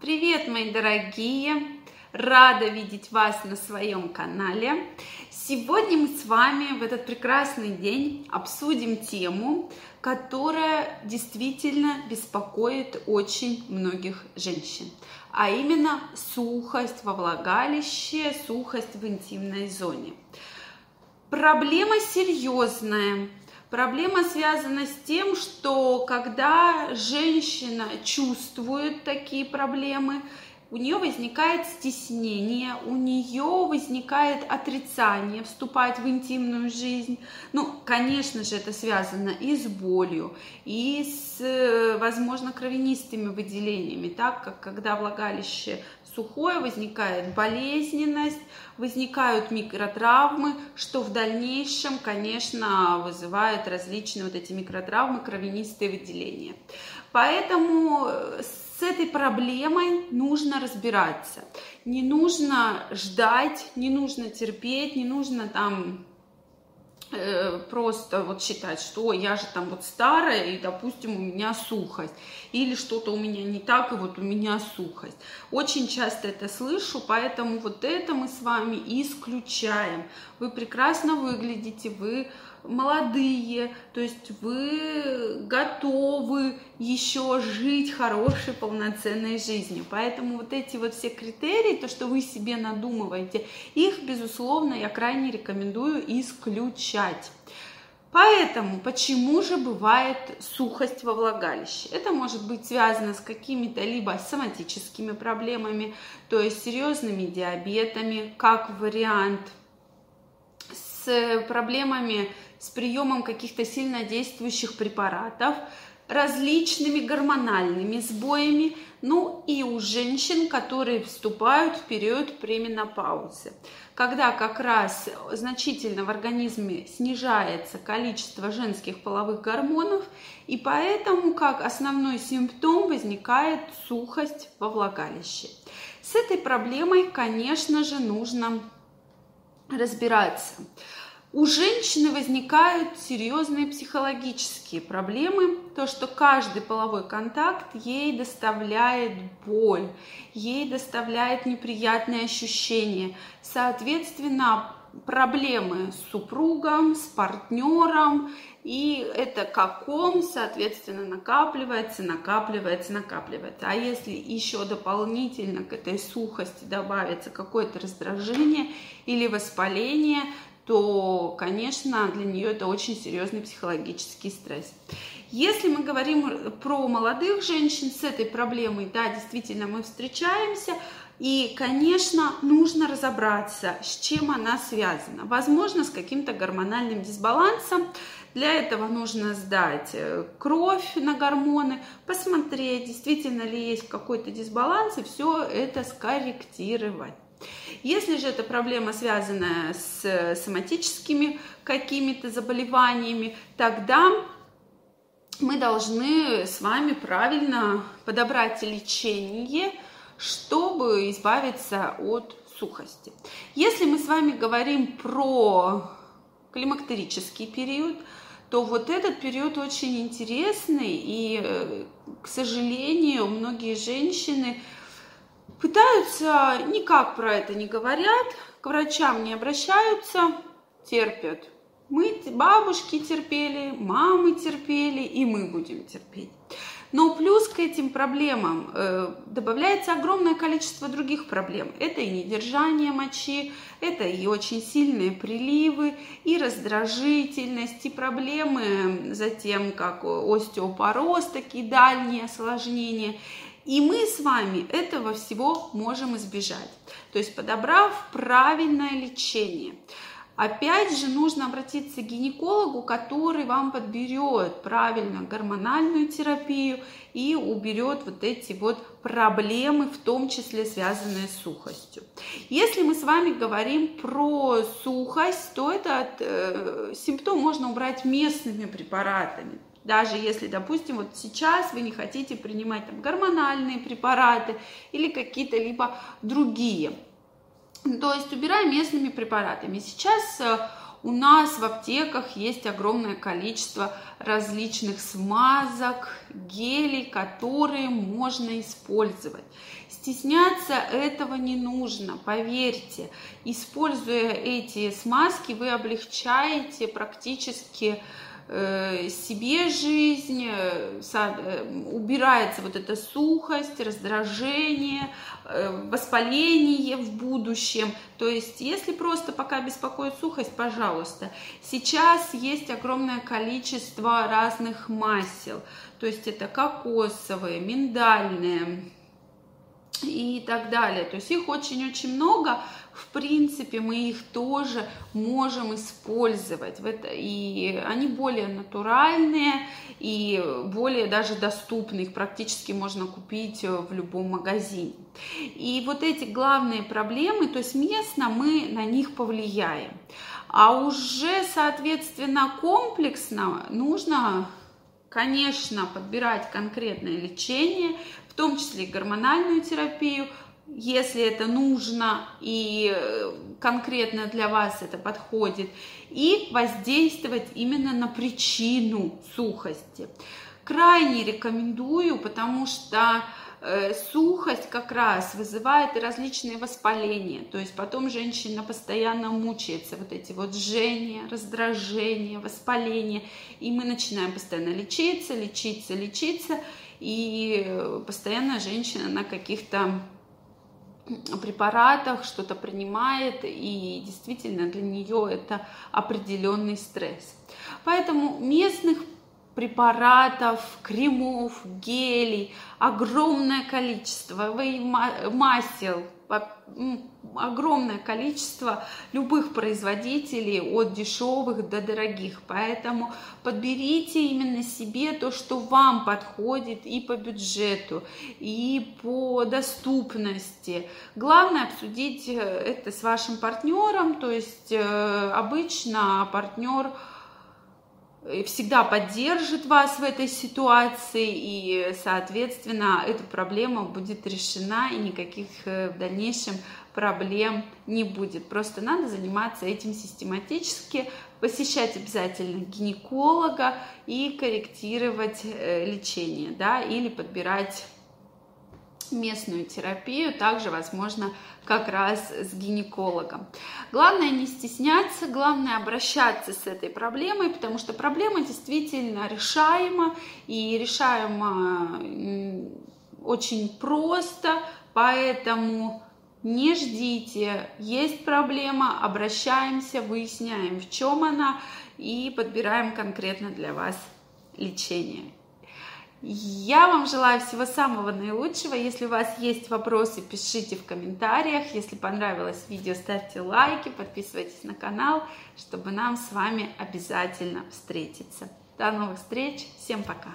Привет, мои дорогие! Рада видеть вас на своем канале. Сегодня мы с вами в этот прекрасный день обсудим тему, которая действительно беспокоит очень многих женщин, а именно сухость во влагалище, сухость в интимной зоне. Проблема серьезная, Проблема связана с тем, что когда женщина чувствует такие проблемы, у нее возникает стеснение, у нее возникает отрицание вступать в интимную жизнь. Ну, конечно же, это связано и с болью, и с, возможно, кровянистыми выделениями, так как когда влагалище сухое, возникает болезненность, возникают микротравмы, что в дальнейшем, конечно, вызывает различные вот эти микротравмы, кровянистые выделения. Поэтому с этой проблемой нужно разбираться. Не нужно ждать, не нужно терпеть, не нужно там э, просто вот считать, что я же там вот старая, и, допустим, у меня сухость, или что-то у меня не так, и вот у меня сухость. Очень часто это слышу, поэтому вот это мы с вами исключаем. Вы прекрасно выглядите, вы молодые, то есть вы готовы еще жить хорошей, полноценной жизнью. Поэтому вот эти вот все критерии, то, что вы себе надумываете, их, безусловно, я крайне рекомендую исключать. Поэтому, почему же бывает сухость во влагалище? Это может быть связано с какими-то либо соматическими проблемами, то есть серьезными диабетами, как вариант, с проблемами с приемом каких-то сильно действующих препаратов, различными гормональными сбоями, ну и у женщин, которые вступают в период пременопаузы, когда как раз значительно в организме снижается количество женских половых гормонов, и поэтому как основной симптом возникает сухость во влагалище. С этой проблемой, конечно же, нужно разбираться. У женщины возникают серьезные психологические проблемы, то, что каждый половой контакт ей доставляет боль, ей доставляет неприятные ощущения. Соответственно, проблемы с супругом, с партнером, и это как ком, соответственно, накапливается, накапливается, накапливается. А если еще дополнительно к этой сухости добавится какое-то раздражение или воспаление, то, конечно, для нее это очень серьезный психологический стресс. Если мы говорим про молодых женщин с этой проблемой, да, действительно, мы встречаемся, и, конечно, нужно разобраться, с чем она связана. Возможно, с каким-то гормональным дисбалансом. Для этого нужно сдать э, кровь на гормоны, посмотреть, действительно ли есть какой-то дисбаланс, и все это скорректировать. Если же эта проблема связана с соматическими какими-то заболеваниями, тогда мы должны с вами правильно подобрать лечение, чтобы избавиться от сухости. Если мы с вами говорим про климактерический период, то вот этот период очень интересный, и, э, к сожалению, многие женщины Пытаются, никак про это не говорят, к врачам не обращаются, терпят. Мы, бабушки терпели, мамы терпели, и мы будем терпеть. Но плюс к этим проблемам э, добавляется огромное количество других проблем. Это и недержание мочи, это и очень сильные приливы, и раздражительность, и проблемы затем, как остеопороз, такие дальние осложнения. И мы с вами этого всего можем избежать. То есть подобрав правильное лечение. Опять же, нужно обратиться к гинекологу, который вам подберет правильно гормональную терапию и уберет вот эти вот проблемы, в том числе связанные с сухостью. Если мы с вами говорим про сухость, то этот э, симптом можно убрать местными препаратами. Даже если, допустим, вот сейчас вы не хотите принимать там, гормональные препараты или какие-то либо другие. То есть убираем местными препаратами. Сейчас э, у нас в аптеках есть огромное количество различных смазок, гелей, которые можно использовать. Стесняться этого не нужно, поверьте. Используя эти смазки, вы облегчаете практически себе жизнь, э, э, убирается вот эта сухость, раздражение, воспаление в будущем. То есть, если просто пока беспокоит сухость, пожалуйста. Сейчас есть огромное количество разных масел. То есть, это кокосовые, миндальные, и так далее. То есть их очень-очень много. В принципе, мы их тоже можем использовать. И они более натуральные и более даже доступны. Их практически можно купить в любом магазине. И вот эти главные проблемы, то есть местно мы на них повлияем. А уже, соответственно, комплексно нужно конечно, подбирать конкретное лечение, том числе гормональную терапию, если это нужно и э, конкретно для вас это подходит, и воздействовать именно на причину сухости. Крайне рекомендую, потому что э, сухость как раз вызывает различные воспаления, то есть потом женщина постоянно мучается, вот эти вот жжения, раздражения, воспаления, и мы начинаем постоянно лечиться, лечиться, лечиться, и постоянно женщина на каких-то препаратах что-то принимает, и действительно для нее это определенный стресс. Поэтому местных препаратов, кремов, гелей, огромное количество, масел, огромное количество любых производителей, от дешевых до дорогих. Поэтому подберите именно себе то, что вам подходит и по бюджету, и по доступности. Главное обсудить э, это с вашим партнером, то есть э, обычно партнер всегда поддержит вас в этой ситуации, и, соответственно, эта проблема будет решена, и никаких э, в дальнейшем проблем не будет. Просто надо заниматься этим систематически, посещать обязательно гинеколога и корректировать э, лечение, да, или подбирать местную терапию, также возможно как раз с гинекологом. Главное не стесняться, главное обращаться с этой проблемой, потому что проблема действительно решаема и решаема очень просто, поэтому не ждите, есть проблема, обращаемся, выясняем, в чем она и подбираем конкретно для вас лечение. Я вам желаю всего самого наилучшего. Если у вас есть вопросы, пишите в комментариях. Если понравилось видео, ставьте лайки, подписывайтесь на канал, чтобы нам с вами обязательно встретиться. До новых встреч. Всем пока.